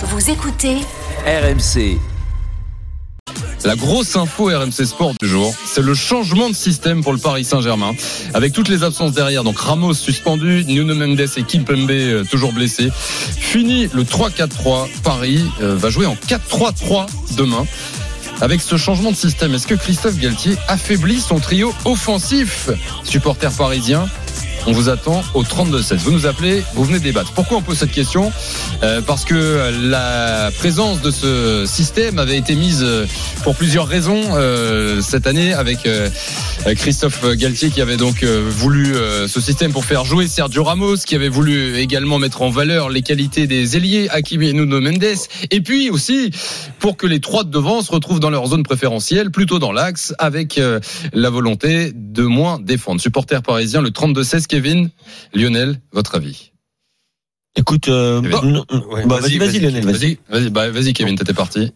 Vous écoutez RMC. La grosse info RMC Sport du jour, c'est le changement de système pour le Paris Saint-Germain. Avec toutes les absences derrière, donc Ramos suspendu, Nuno Mendes et Kimpembe euh, toujours blessés. Fini le 3-4-3, Paris euh, va jouer en 4-3-3 demain. Avec ce changement de système, est-ce que Christophe Galtier affaiblit son trio offensif? Supporter parisien, on vous attend au 32-16. Vous nous appelez, vous venez débattre. Pourquoi on pose cette question? Euh, Parce que la présence de ce système avait été mise euh, pour plusieurs raisons euh, cette année avec euh, Christophe Galtier qui avait donc euh, voulu euh, ce système pour faire jouer Sergio Ramos, qui avait voulu également mettre en valeur les qualités des ailiers Hakimi et Nuno Mendes, et puis aussi pour que les trois de devant se retrouvent dans leur zone préférentielle, plutôt dans l'axe, avec la volonté de moins défendre. Supporter parisien, le 32-16, Kevin, Lionel, votre avis Écoute, euh, Kevin. bah, bah, vas-y, vas-y, Lionel, vas-y. Vas-y, vas-y, vas-y, Kevin, t'étais parti.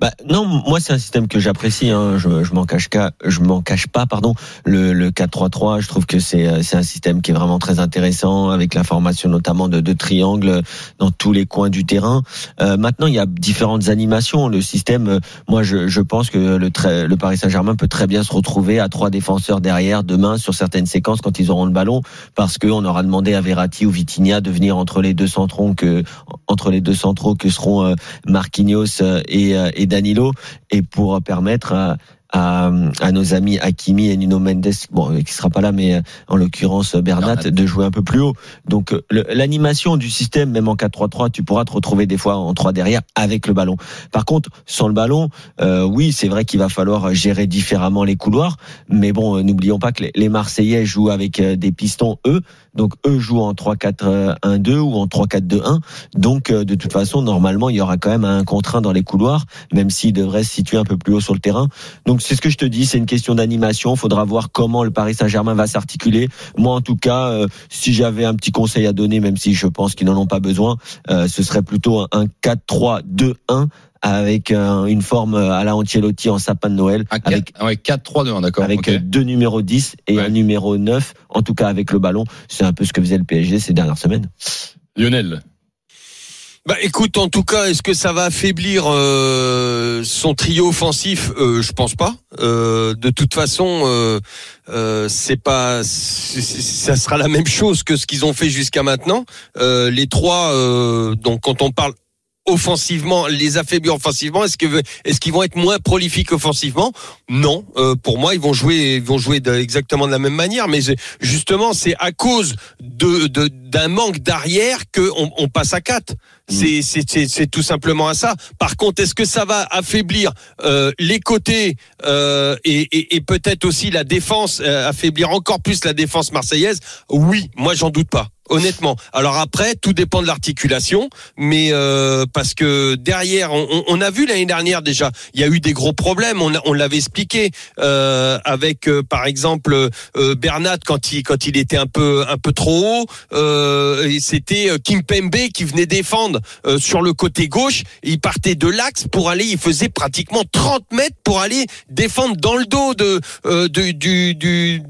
Bah, non, moi c'est un système que j'apprécie. Hein. Je, je m'en cache pas. Je m'en cache pas. Pardon. Le, le 4-3-3, je trouve que c'est euh, c'est un système qui est vraiment très intéressant avec la formation notamment de deux triangles dans tous les coins du terrain. Euh, maintenant, il y a différentes animations. Le système, euh, moi, je, je pense que le, le Paris Saint-Germain peut très bien se retrouver à trois défenseurs derrière demain sur certaines séquences quand ils auront le ballon, parce qu'on aura demandé à Verratti ou Vitinha de venir entre les deux centraux que entre les deux centraux que seront euh, Marquinhos et, et Danilo et pour permettre à, à, nos amis Hakimi et Nuno Mendes, bon, euh, qui sera pas là, mais euh, en l'occurrence euh, Bernat, de jouer un peu plus haut. Donc l'animation du système, même en 4-3-3, tu pourras te retrouver des fois en 3 derrière avec le ballon. Par contre, sans le ballon, euh, oui, c'est vrai qu'il va falloir gérer différemment les couloirs, mais bon, n'oublions pas que les, les Marseillais jouent avec des pistons eux, donc eux jouent en 3-4-1-2 ou en 3-4-2-1. Donc euh, de toute façon, normalement, il y aura quand même un contre dans les couloirs, même s'il devrait se situer un peu plus haut sur le terrain. Donc c'est ce que je te dis, c'est une question d'animation. Il faudra voir comment le Paris Saint-Germain va s'articuler. Moi, en tout cas, euh, si j'avais un petit conseil à donner, même si je pense qu'ils n'en ont pas besoin, euh, ce serait plutôt un, un 4-3-2-1 avec euh, une forme euh, à la Ancelotti en sapin de Noël, Un avec 4, ouais, 4-3-2, d'accord. avec ok. euh, deux numéros 10 et Ouais. un numéro 9, en tout cas avec le ballon. C'est un peu ce que faisait le PSG ces dernières semaines. Lionel. Bah écoute, en tout cas, est-ce que ça va affaiblir euh, son trio offensif? Euh, Je pense pas. Euh, de toute façon, euh, euh, c'est pas, ça sera la même chose que ce qu'ils ont fait jusqu'à maintenant. Euh, les trois, donc quand on parle offensivement, les affaiblir offensivement, est-ce que est-ce qu'ils vont être moins prolifiques offensivement? Non, Euh, pour moi, ils vont jouer, ils vont jouer de- exactement de la même manière, mais justement, c'est à cause de de- d'un manque d'arrière que on, on passe à 4 C'est c'est c'est c'est tout simplement à ça. Par contre, est-ce que ça va affaiblir euh, les côtés euh, et, et, et peut-être aussi la défense, euh, affaiblir encore plus la défense marseillaise? Oui, moi j'en doute pas. Honnêtement. Alors après, tout dépend de l'articulation, mais euh, parce que derrière, on, a vu l'année dernière déjà, il y a eu des gros problèmes. On, l'avait expliqué euh, avec, euh, par exemple, Bernat quand il était un peu un peu trop haut. C'était euh, Kimpembe qui venait défendre sur le côté gauche. Il partait de l'axe pour aller, il faisait pratiquement 30 mètres pour aller défendre dans le dos de, du,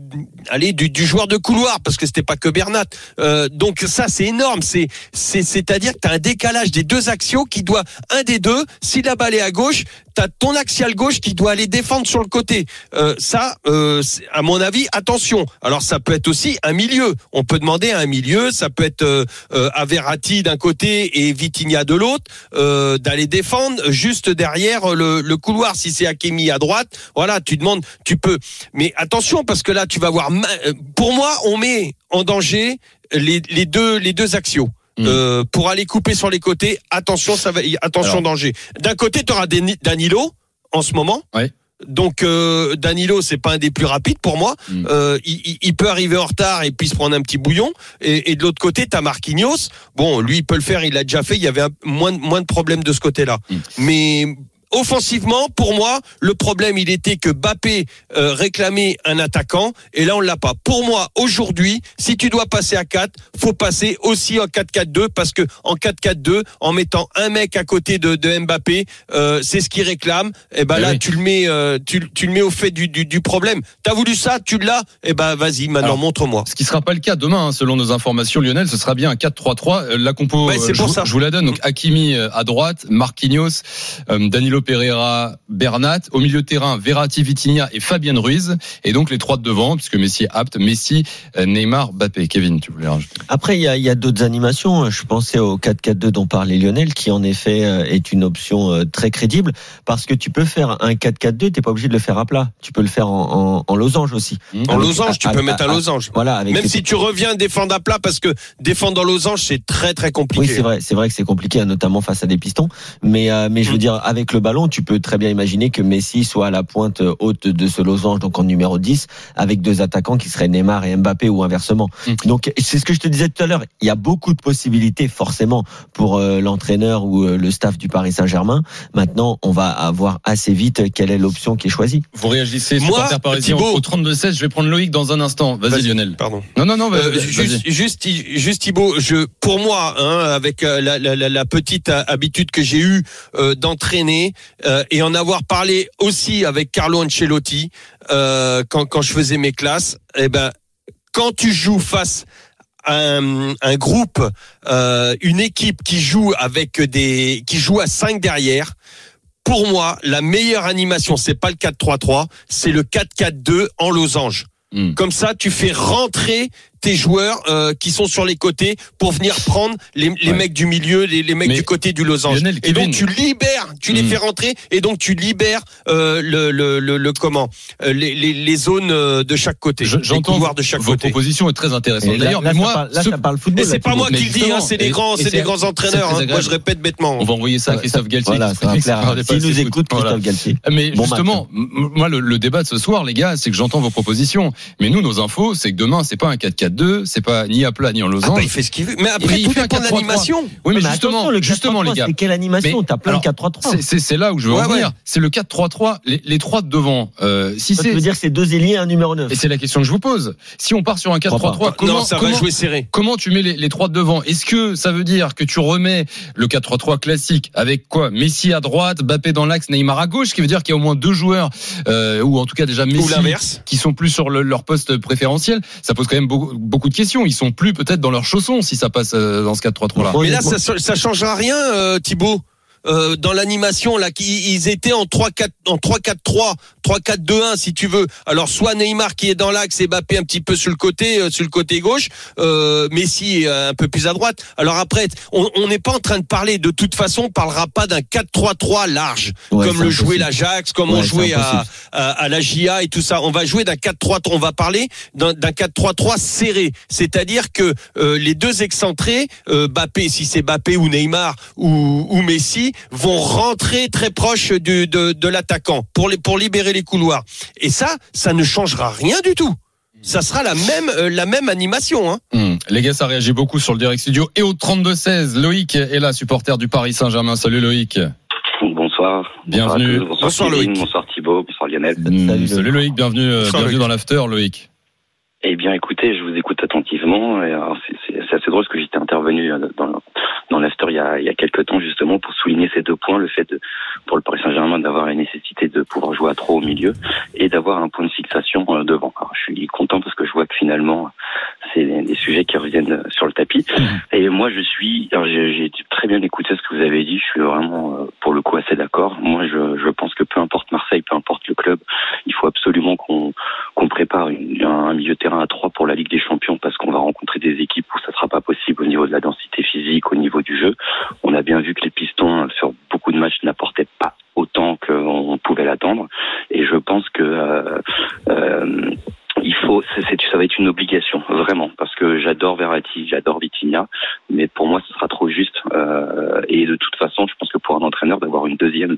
allez, du, joueur de couloir parce que c'était pas que Bernat. Euh, donc ça c'est énorme. C'est c'est c'est-à-dire que tu as un décalage des deux axiaux qui doit un des deux. Si la balle est à gauche, t'as ton axial gauche qui doit aller défendre sur le côté. Euh, ça, euh, à mon avis, attention. Alors ça peut être aussi un milieu. On peut demander à un milieu. Ça peut être euh, euh, à Verratti d'un côté et Vitinha de l'autre d'aller défendre juste derrière le, couloir. Si c'est Hakimi à droite, voilà, tu demandes, tu peux. Mais attention parce que là, tu vas voir. Pour moi, on met en danger les, les deux les deux axiaux. Mm. Euh, pour aller couper sur les côtés, attention, ça va, attention Alors. danger. D'un côté, tu auras Danilo en ce moment. Ouais. Donc euh, Danilo, c'est pas un des plus rapides pour moi. Mm. Euh, il, peut arriver en retard et puis se prendre un petit bouillon. Et, et de l'autre côté, t'as Marquinhos. Bon, lui, il peut le faire. Il l'a déjà fait. Il y avait un- moins de- moins de problèmes de ce côté-là. Mm. Mais offensivement, pour moi, le problème, il était que Bappé euh, réclamait un attaquant, et là, on l'a pas. Pour moi, aujourd'hui, si tu dois passer à 4, faut passer aussi en 4-4-2, parce que en 4-4-2, en mettant un mec à côté de, de Mbappé, euh, c'est ce qu'il réclame. Et ben Eh là, oui. tu le mets, euh, tu, tu le mets au fait du, du, du problème. T'as voulu ça, tu l'as. Et ben vas-y, maintenant montre-moi. Ce qui sera pas le cas demain, hein, selon nos informations, Lionel, ce sera bien un 4-3-3. Euh, La compo, euh, je, pour vous- ça. je vous la donne. Donc Hakimi à droite, Marquinhos, euh, Danilo Pereira, Bernat. Au milieu de terrain, Verratti, Vitinha et Fabien Ruiz. Et donc les trois de devant, puisque Messi est apte. Messi, euh, Neymar, Mbappé. Kevin, tu voulais rajouter Après, il y a, il y a d'autres animations. Je pensais au 4-4-2 dont parlait Lionel, qui en effet euh, est une option euh, très crédible, parce que tu peux faire un 4-4-2, t'es pas obligé de le faire à plat. Tu peux le faire en, en, en losange aussi. En Avec- losange, tu à- peux à- mettre un à- losange. Voilà, avec Même tes- si tu reviens défendre à plat, parce que défendre en losange, c'est très très compliqué. Oui, c'est vrai, c'est vrai que c'est compliqué, notamment face à des pistons. Mais, euh, mais je veux Mm. dire, avec le ballon, tu peux très bien imaginer que Messi soit à la pointe haute de ce losange, donc en numéro 10, avec deux attaquants qui seraient Neymar et Mbappé ou inversement. Mm. Donc, c'est ce que je te disais tout à l'heure. Il y a beaucoup de possibilités, forcément, pour euh, l'entraîneur ou euh, le staff du Paris Saint-Germain. Maintenant, on va avoir assez vite quelle est l'option qui est choisie. Vous réagissez, Moi, parisien, Thibaut. au 32-16. Je vais prendre Loïc dans un instant. Vas-y. Lionel. Pardon. Non, non, non, Euh, juste, juste, juste Thibaut, je, pour moi, hein, avec euh, la, la, la, la petite euh, habitude que j'ai eue euh, d'entraîner euh, et en avoir parlé aussi avec Carlo Ancelotti euh, quand, quand je faisais mes classes, eh ben, quand tu joues face à un, un groupe, euh, une équipe qui joue avec des, qui joue à 5 derrière. Pour moi, la meilleure animation, c'est pas le 4-3-3, c'est le 4-4-2 en losange. Hmm. Comme ça, tu fais rentrer tes joueurs euh, qui sont sur les côtés pour venir prendre les, les Ouais. mecs du milieu, les, les mecs Mais du côté du losange. Lionel, et donc tu libères, tu les Hmm. fais rentrer et donc tu libères euh, le, le, le, le comment euh, les, les, les zones de chaque côté, Je- les J'entends couloirs de chaque vos côté. propositions est très intéressante. D'ailleurs, là, mais ça moi, parle- là, ce- ça parle football. Et c'est pas moi qui le dis, hein, c'est des grands, c'est des grands entraîneurs. hein. Moi, je répète bêtement. on va envoyer ça à Christophe Galtier. Voilà, S'il nous écoute. Christophe Galtier. Mais justement, moi, le, débat de ce soir, les gars, c'est que j'entends vos propositions. Mais nous, nos infos, c'est que demain, c'est pas un 4-4-2, c'est pas ni à plat ni en Ah losange. bah, il fait ce qu'il veut. Mais après, Il tout fait un dépend de 4-3-3. l'animation. oui, mais, Mais justement, le justement, 4-3-3, les gars. C'est quelle animation T'as plein de 4-3-3. C'est- là où je veux Ouais, en venir. ouais. C'est le 4-3-3, les, les trois de devant. Euh, si c'est veux dire que c'est deux ailiers et un numéro 9 et c'est la question que je vous pose. Si on part sur un crois 4-3-3, comment, non, ça comment, va jouer serré. comment tu mets les, les trois de devant? Est-ce que ça veut dire que tu remets le 4-3-3 classique avec quoi? Messi à droite, Mbappé dans l'axe, Neymar à gauche, ce qui veut dire qu'il y a au moins deux joueurs, euh, ou en tout cas déjà Messi, qui sont plus sur le- leur poste préférentiel. Ça pose quand même beaucoup, beaucoup de questions. Ils sont plus peut-être dans leurs chaussons si ça passe euh, dans ce 4-3-3 là. Mais là, ça, ça changera rien, euh, Thibaut. Euh, dans l'animation là, qui ils étaient en 3-4 en 3-4-3, 3-4-2-1 si tu veux. Alors soit Neymar qui est dans l'axe et Mbappé un petit peu sur le côté, euh, sur le côté gauche, euh, Messi euh, un peu plus à droite. Alors après, on on n'est pas en train de parler. De toute façon, on parlera pas d'un 4-3-3 large Ouais, comme le jouait l'Ajax, comme Ouais, on jouait à, à, à la GIA et tout ça. On va jouer d'un 4-3, on va parler d'un d'un 4-3-3 serré. C'est-à-dire que euh, les deux excentrés, euh, Bappé, si c'est Bappé ou Neymar ou, ou Messi, vont rentrer très proche du, de, de l'attaquant pour, les, pour libérer les couloirs. Et ça, ça ne changera rien du tout. Ça sera la même, euh, la même animation. Hein. Hmm. Les gars, ça réagit beaucoup sur le direct studio. Et au 32-16, Loïc est là, supporter du Paris Saint-Germain. Salut Loïc. Bonsoir. Bienvenue. Bonsoir, Loïc. bonsoir Thibaut, bonsoir Lionel. Hmm, Salut, Salut, Loïc, bienvenue, euh, Bonsoir, bienvenue Loïc. dans l'after, Loïc. Eh bien, écoutez, je vous écoute attentivement. Et alors, c'est, assez drôle parce que j'étais intervenu euh, dans, dans l'after il y, a, il y a quelques temps justement pour souligner ces deux points, le fait de, pour le Paris Saint-Germain d'avoir la nécessité de pouvoir jouer à trois au milieu et d'avoir un point de fixation euh, devant. Alors, je suis content parce que je vois que finalement, c'est des, des sujets qui reviennent euh, sur le tapis. Et moi, je suis, j'ai, très bien écouté ce que vous avez dit. Je suis vraiment, euh, pour le coup, assez d'accord. Moi, je, je pense que peu importe Marseille, peu importe le club, il faut absolument qu'on qu'on prépare une- un milieu de terrain à trois pour la Ligue des Champions parce qu'on va rencontrer des équipes où ça sera pas possible au niveau de la densité physique, au niveau du jeu. On a bien vu que les Pistons euh, sur beaucoup de matchs n'apportaient pas autant qu'on pouvait l'attendre et je pense que euh, euh, il faut, c'est- c'est- ça va être une obligation, vraiment, parce que j'adore Verratti, j'adore Vitinha, mais pour moi, ce sera trop juste. euh, et de toute façon, je pense que pour un entraîneur, d'avoir une deuxième,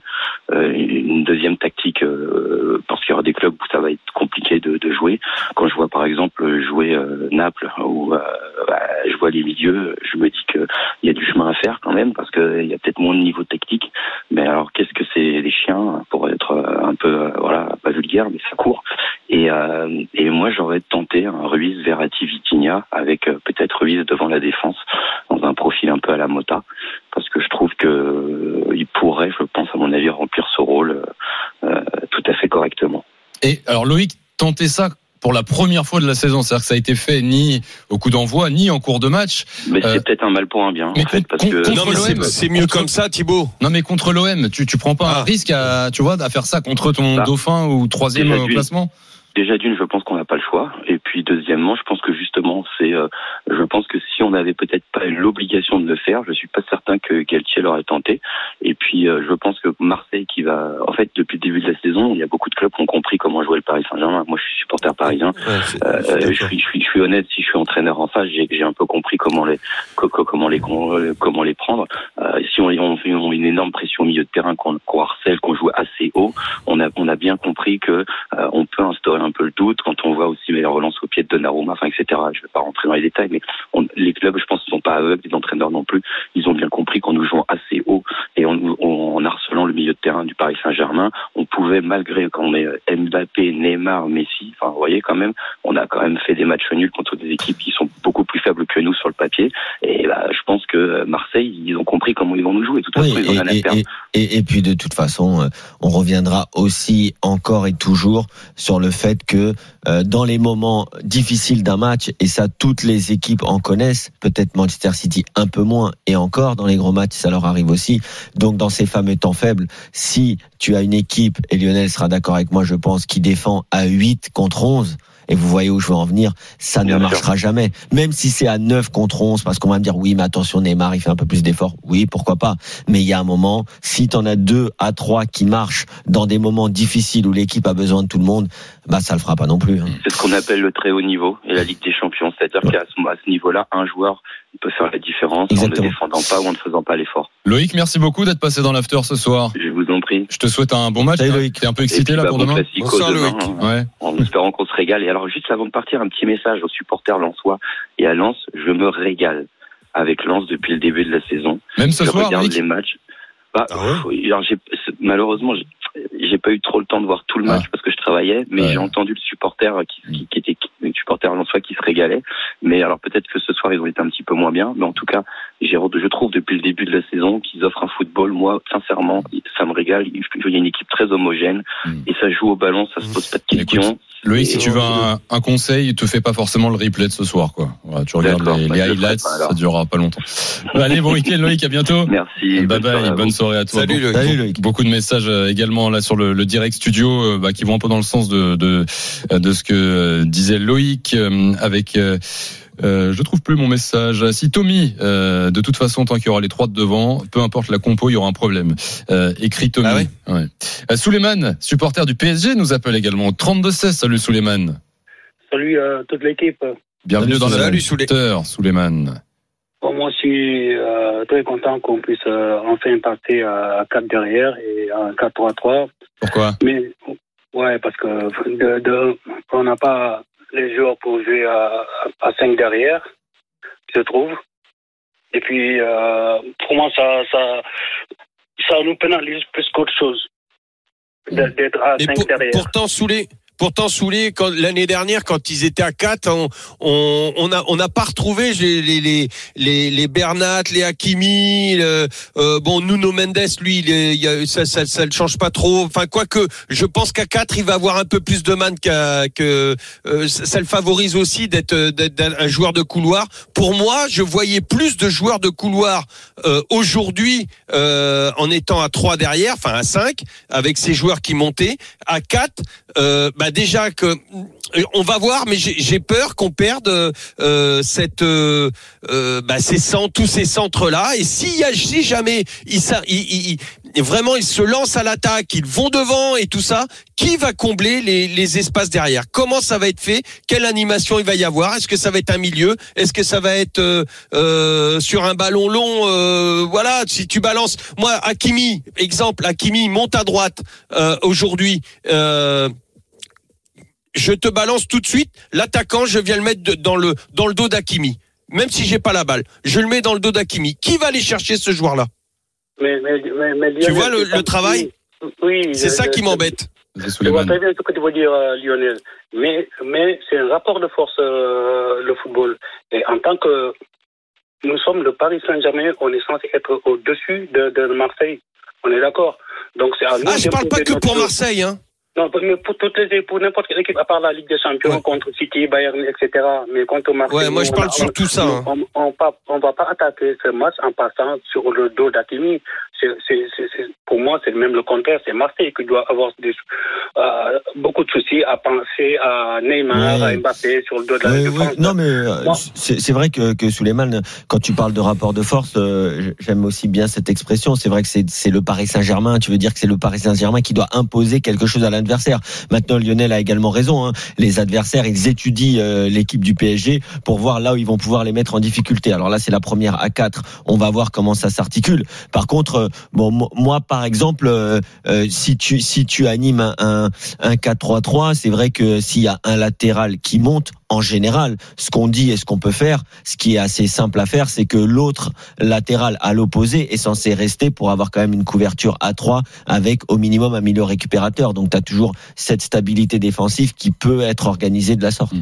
euh, une deuxième tactique, euh, parce qu'il y aura des clubs où ça va être compliqué de, de jouer. Quand je vois, par exemple, jouer euh, Naples, ou euh, bah, je vois les milieux, je me dis qu'il y a du chemin à faire quand même, parce qu'il y a peut-être moins de niveau technique. Mais alors, qu'est-ce que c'est des chiens pour être euh, un peu voilà pas vulgaire, mais ça court. Et, et moi j'aurais tenté un Ruiz Verratti Vitinha avec peut-être Ruiz devant la défense dans un profil un peu à la Mota parce que je trouve que il pourrait, je pense à mon avis, remplir ce rôle tout à fait correctement. Et alors Loïc, tenter ça pour la première fois de la saison, c'est-à-dire que ça a été fait ni au coup d'envoi, ni en cours de match. Mais Euh, c'est peut-être un mal pour un bien mais en fait parce que Non, mais c'est- l'OM, c'est mieux contre- comme ça, Thibaut. Non mais contre l'OM, tu, tu prends pas un Ah. risque à, tu vois, à faire ça contre ton Bah, dauphin ou troisième au classement Déjà d'une, je pense qu'on n'a pas le choix. Et puis deuxièmement, je pense que justement, c'est, euh, je pense que si on n'avait peut-être pas l'obligation de le faire, je suis pas certain que Galtier l'aurait tenté. Et puis, euh, je pense que Marseille, qui va, en fait, depuis le début de la saison, il y a beaucoup de clubs qui ont compris comment jouer le Paris Saint-Germain. Moi, je suis supporter parisien. Ouais, c'est- Euh, je suis je, d'accord. suis, je, suis, je suis honnête, si je suis entraîneur en face, j'ai j'ai un peu compris comment les co- co- comment les comment les prendre. Si on, on fait une, énorme pression au milieu de terrain, qu'on qu'on harcèle, qu'on joue assez haut, on a on a bien compris que on peut instaurer un peu le doute quand on voit aussi les relances au pied de Donnarumma, enfin etc. Je vais pas rentrer dans les détails, mais on- les clubs, je pense, ne sont pas aveugles, les entraîneurs non plus. Ils ont bien compris qu'en nous jouant assez haut et en, en, harcelant le milieu de terrain du Paris Saint-Germain, on pouvait malgré qu'on ait Mbappé, Neymar, Messi, enfin vous voyez quand même on a quand même fait des matchs nuls contre des équipes qui sont beaucoup plus faibles que nous sur le papier. Et bah, je pense que Marseille, ils ont compris comment ils vont nous jouer. De toute Oui, ils et puis de toute façon, euh, on reviendra aussi encore et toujours sur le fait que euh, dans les moments difficiles d'un match, et ça toutes les équipes en connaissent, peut-être Manchester City un peu moins, et encore dans les gros matchs, ça leur arrive aussi. Donc dans ces fameux temps faibles, si tu as une équipe, et Lionel sera d'accord avec moi, je pense, qui défend à 8 contre 11, et vous voyez où je veux en venir, ça Bien ne sûr. marchera jamais. Même si c'est à 9 contre 11, parce qu'on va me dire, oui, mais attention, Neymar, il fait un peu plus d'efforts. Oui, pourquoi pas. Mais il y a un moment, si tu en as 2 à 3 qui marchent dans des moments difficiles où l'équipe a besoin de tout le monde, bah ça le fera pas non plus. hein. C'est ce qu'on appelle le très haut niveau et la Ligue des Champions. C'est-à-dire Ouais. qu'à ce niveau-là, un joueur il peut faire la différence Exactement. en ne défendant pas ou en ne faisant pas l'effort. Loïc, merci beaucoup d'être passé dans l'after ce soir. Je vous en prie. Je te souhaite un bon match. Salut, Loïc. T'es un peu Et excité puis, là bah, pour bon demain Bonsoir, demain, Loïc. hein, Ouais. en espérant qu'on se régale. Et alors, juste avant de partir, un petit message aux supporters lensois et à Lens. Je me régale avec Lens depuis le début de la saison. Même ce je soir, regarde Loïc les matchs. Bah, Ah ouais pff, alors j'ai- c'est- malheureusement, j'ai- pas eu trop le temps de voir tout le match Ah. parce que je travaillais, mais Ouais. j'ai entendu le supporter qui, qui, qui était le supporter lensois qui se régalait. Mais alors peut-être que ce soir ils ont été un petit peu moins bien, mais en tout cas, je trouve depuis le début de la saison qu'ils offrent un football. Moi, sincèrement, ça me régale. Il y a une équipe très homogène Mm. et ça joue au ballon, ça se pose pas de questions. Loïc, si tu veux un, un conseil, te fais pas forcément le replay de ce soir, quoi. Voilà, tu regardes les, bah, les highlights, pas, ça durera pas longtemps. Allez, bon week-end, Loïc, à bientôt. Merci. Bye bonne soirée bye, à bonne soirée à toi. Salut, Loïc. Salut Loïc. Beaucoup de messages euh, là sur le, le direct studio euh, bah, qui vont un peu dans le sens de de, de ce que euh, disait Loïc euh, avec. Euh, euh, je trouve plus mon message. Si Tommy, euh, de toute façon, tant qu'il y aura les trois de devant, peu importe la compo, il y aura un problème. Euh, écrit Tommy. Ah ouais Ouais. Euh, Souleymane, supporter du PSG, nous appelle également. 32-16, salut Souleymane. Salut toute l'équipe. Bienvenue Salut, dans la salut, Souley. Souleymane. Bon, moi, je suis euh, très content qu'on puisse euh, enfin passer à 4 derrière et à 4-3-3. Pourquoi? Mais, ouais, parce que de, de- on n'a pas les joueurs pour jouer à, à 5 derrière, je trouve. Et puis, euh, pour moi, ça, ça, ça nous pénalise plus qu'autre chose. de- D'être à Mais 5 pour- derrière. pourtant, Soulé, pourtant Soulé, l'année dernière, quand ils étaient à 4, on on on a on n'a pas retrouvé les les les les, Bernat, les Hakimi, le, euh, bon Nuno Mendes, lui, il est, il a, ça, ça ça ne change pas trop. Enfin, quoique, je pense qu'à 4, il va avoir un peu plus de man qu'à que euh, ça, le favorise aussi d'être d'être un joueur de couloir. Pour moi, je voyais plus de joueurs de couloir euh, aujourd'hui euh, en étant à 3 derrière, enfin à 5 avec ces joueurs qui montaient à 4 euh, bah déjà que euh, on va voir mais j'ai peur qu'on perde euh, euh, euh, bah, ces centres, tous ces centres là et si si jamais ils, vraiment ils se lancent à l'attaque ils vont devant et tout ça qui va combler les, espaces derrière? Comment ça va être fait? Quelle animation il va y avoir? Est-ce que ça va être un milieu? Est-ce que ça va être sur un ballon long voilà si tu balances. Moi Hakimi exemple Hakimi monte à droite aujourd'hui je te balance tout de suite l'attaquant je viens le mettre de- dans le dans le dos d'Hakimi même si j'ai pas la balle je le mets dans le dos d'Hakimi qui va aller chercher ce joueur là Mais, mais, mais, mais Tu vois le- travail? Oui. C'est ça je- qui m'embête. C'est Je vois très bien ce que tu veux dire, euh, Lionel. Mais, mais c'est un rapport de force, euh, le football. Et en tant que nous sommes le Paris Saint-Germain, on est censé être au-dessus de, de Marseille. On est d'accord. Donc c'est à nous. Ah, je parle pas que pour Marseille, hein. Non, mais pour toutes les pour n'importe quelle équipe, à part la Ligue des Champions, Ouais. contre City, Bayern, etc. Mais contre Marseille. Ouais, moi, je on parle a- surtout ça, hein. On, on, pas- on va pas attaquer ce match en passant sur le dos d'Akimi. Pour moi, c'est même le contraire. C'est Marseille qui doit avoir des, euh, beaucoup de soucis à penser à Neymar, Ouais. à Mbappé sur le dos de la Oui. Non, mais euh, c'est vrai que, que Souleymane, quand tu parles de rapport de force, euh, j'aime aussi bien cette expression. C'est vrai que c'est le Paris Saint-Germain. Tu veux dire que c'est le Paris Saint-Germain qui doit imposer quelque chose à l'adversaire. Maintenant, Lionel a également raison. hein. Les adversaires, ils étudient euh, l'équipe du PSG pour voir là où ils vont pouvoir les mettre en difficulté. Alors là, c'est la première à 4 On va voir comment ça s'articule. Par contre, bon, mo- moi, par exemple, euh, euh, si tu si tu animes un, un 4-3-3, c'est vrai que s'il y a un latéral qui monte, en général, ce qu'on dit et ce qu'on peut faire, ce qui est assez simple à faire, c'est que l'autre latéral à l'opposé est censé rester pour avoir quand même une couverture à 3 avec au minimum un milieu récupérateur. Donc tu as toujours cette stabilité défensive qui peut être organisée de la sorte.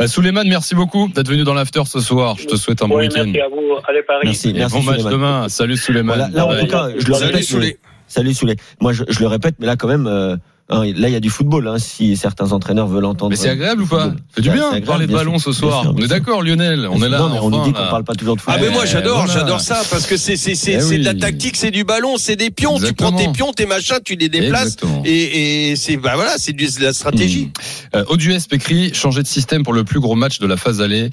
Euh, Souleymane, merci beaucoup d'être venu dans l'after ce soir. Je te souhaite un bon Oui, week-end. merci à vous. Allez, Paris. Merci, bon match demain. Salut Souleymane. Voilà, là, en tout cas, je le Salut, répète, mais- Salut Soulé. Moi, je, je le répète, mais là, quand même, euh, hein, là, il y a du football. Hein, si certains entraîneurs veulent entendre. Mais c'est agréable ou pas football. C'est du bien de parler de ballon ce soir. sûr, On est d'accord, Lionel. On est là. Non, mais on nous dit qu'on parle pas toujours de Ah football. mais moi j'adore, voilà. j'adore ça parce que c'est c'est c'est Eh c'est de la oui. tactique, c'est du ballon, c'est des pions. Tu prends tes pions, tes machins, tu les déplaces Exactement. et, et c'est bah voilà, c'est du- de la stratégie. Mmh. Euh, écrit changer de système pour le plus gros match de la phase allée.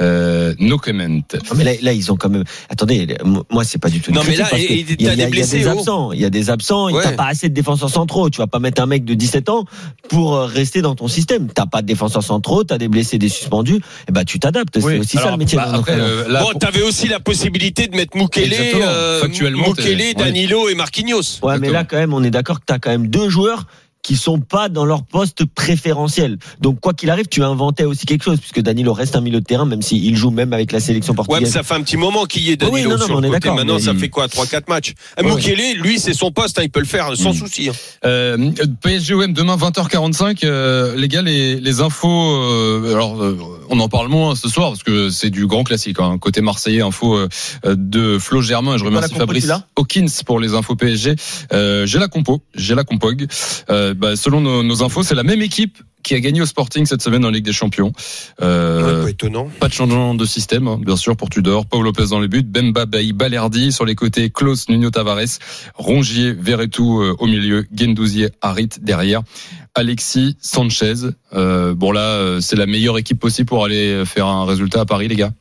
Euh, no comment. Non, mais là, là, ils ont quand même. Attendez, moi, c'est pas du tout. une Non, mais là, il y a- des il y a blessés, des absents. Il y a des absents. T'as pas assez de défenseurs centraux. Tu vas pas mettre un mec de 17 ans pour euh, rester dans ton système. T'as pas de défenseurs centraux. T'as des blessés, des suspendus. Et ben, tu t'adaptes. C'est aussi ça le métier. bah, euh, là, bon, t'avais aussi la possibilité de mettre Mukele, euh, Mukele, Danilo et Marquinhos. Ouais, mais là, quand même, on est d'accord que t'as quand même deux joueurs qui sont pas dans leur poste préférentiel. Donc, quoi qu'il arrive, tu inventais aussi quelque chose, puisque Danilo reste un milieu de terrain, même s'il joue même avec la sélection Ouais, mais portugaise. ça fait un petit moment qu'il y est Danilo Oui, non, non, sur mais on le est côté. d'accord, Maintenant, mais- ça fait quoi, 3-4 matchs. Ah, Ouais. Mukele, lui, c'est son poste, hein, il peut le faire sans Mm. souci. hein. Euh, PSGOM demain 20h45. Euh, les gars, les, les infos. euh, alors, euh, on en parle moins ce soir parce que c'est du grand classique. Hein, côté Marseillais, info euh, de Flo Germain. Et je remercie Fabrice Hawkins pour les infos PSG. Euh, j'ai la compo, j'ai la compog. Euh, bah, selon nos, nos infos, c'est la même équipe qui a gagné au Sporting cette semaine en Ligue des Champions. Euh, Ouais, pas étonnant. Pas de changement de système, hein, bien sûr, pour Tudor. Paul Lopez dans les buts, Bemba Bailly, Balerdi sur les côtés, Klaus, Nuno Tavares, Rongier, Verretou euh, au milieu, Gendouzier, Harit derrière, Alexis, Sanchez. Euh, bon là, euh, c'est la meilleure équipe possible pour aller faire un résultat à Paris, les gars.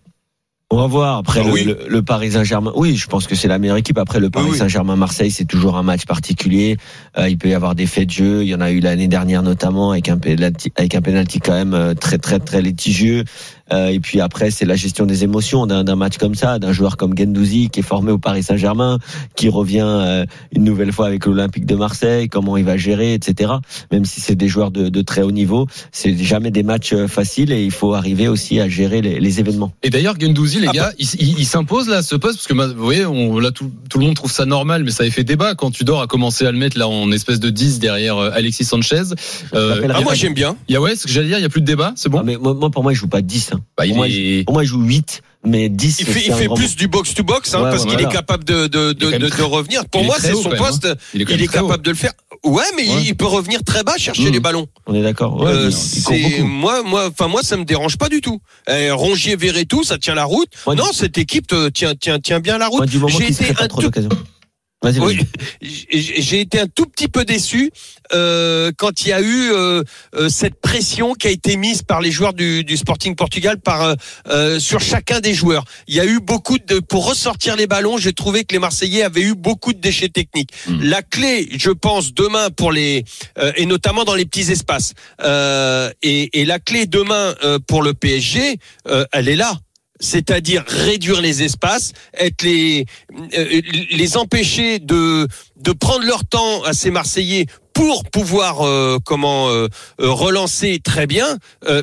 On va voir. Après, Ah le, oui. le- le Paris Saint-Germain, oui, je pense que c'est la meilleure équipe. Après, le Paris Oui, oui. Saint-Germain-Marseille, c'est toujours un match particulier. Euh, il peut y avoir des faits de jeu. Il y en a eu l'année dernière, notamment, avec un penalty, avec un penalty quand même euh, très, très, très litigieux. Euh, et puis après, c'est la gestion des émotions d'un match comme ça, d'un joueur comme Gendouzi qui est formé au Paris Saint-Germain, qui revient euh, une nouvelle fois avec l'Olympique de Marseille, comment il va gérer, etc. Même si c'est des joueurs de, de très haut niveau, c'est jamais des matchs euh, faciles et il faut arriver aussi à gérer les, les événements. Et d'ailleurs, Gendouzi, les Ah, gars, il, il- il s'impose là à ce poste parce que vous voyez, on, là tout, tout le monde trouve ça normal, mais ça avait fait débat quand Tudor a commencé à le mettre là en espèce de 10 derrière Alexis Sanchez. Euh, Ah, moi, j'aime bien. il y a ouais, ce que j'allais dire, il y a plus de débat, c'est bon? Ah, mais moi, moi, pour moi, il joue pas 10. Hein. Bah, il pour, moi, est- il, pour moi, il joue 8, mais 10, Il fait, il fait plus du box to box, hein, Ouais, parce qu'il est capable de, très- revenir. Pour moi, c'est son poste. hein. Il est, Il haut. capable de le faire. Ouais, mais Ouais. il peut revenir très bas chercher Mmh. les ballons. On est d'accord. Ouais, Euh, moi, moi, enfin moi, ça me dérange pas du tout. Eh, Rongier, Verretou, ça tient la route. Ouais, non, cette équipe euh, tient, tient, tient bien la route. Moi, du moment J'ai qu'il se été crée pas un trop tout Vas-y, Oui, j'ai été un tout petit peu déçu euh, quand il y a eu euh, euh, cette pression qui a été mise par les joueurs du, du Sporting Portugal par euh, euh, sur chacun des joueurs. Il y a eu beaucoup de pour ressortir les ballons. J'ai trouvé que les Marseillais avaient eu beaucoup de déchets techniques. Mm. La clé, je pense, demain pour les euh, et notamment dans les petits espaces. Euh, et, et la clé demain euh, pour le PSG, euh, elle est là c'est-à-dire réduire les espaces, être les euh, les empêcher de de prendre leur temps à ces Marseillais pour pouvoir euh, comment euh, euh, relancer très bien.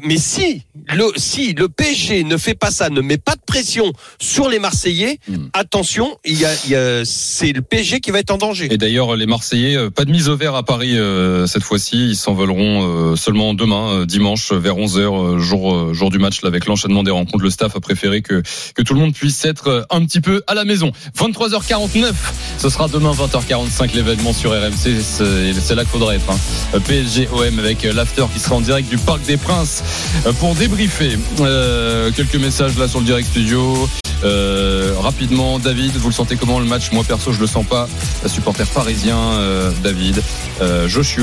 mais si le si le PSG ne fait pas ça, ne met pas de pression sur les Marseillais, Hmm. attention, il y a, y a c'est le PSG qui va être en danger. Et d'ailleurs, les Marseillais, euh, pas de mise au vert à Paris euh, cette fois-ci. Ils s'envoleront euh, seulement demain, euh, dimanche, vers 11h, jour, euh, jour du match, là, avec l'enchaînement des rencontres. Le staff a préféré que, que tout le monde puisse être euh, un petit peu à la maison. 23h49, ce sera demain 20h45 l'événement sur RMC. C'est c'est là qu'il faudra être. Hein. PSG OM avec euh, l'after qui sera en direct du Parc des Princes euh, pour débriefer. Euh, quelques messages là sur le direct studio. Rapidement, David, vous le sentez comment le match? Moi perso, je le sens pas. Supporter parisien, euh, David. Joshua.